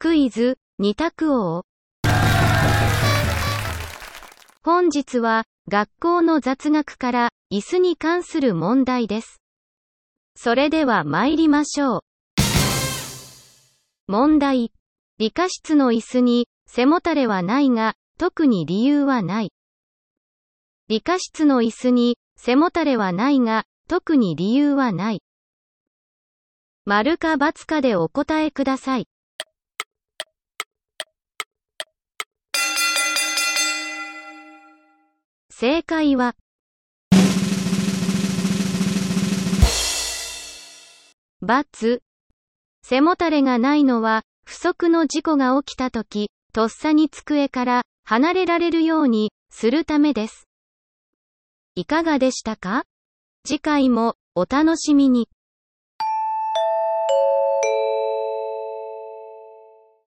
クイズ、二択王。本日は、学校の雑学から、椅子に関する問題です。それでは参りましょう。問題。理科室の椅子に、背もたれはないが、特に理由はない。理科室の椅子に、背もたれはないが、特に理由はない。丸か×かでお答えください。正解は、バツ。背もたれがないのは、不測の事故が起きた時、とっさに机から離れられるようにするためです。いかがでしたか？次回もお楽しみに。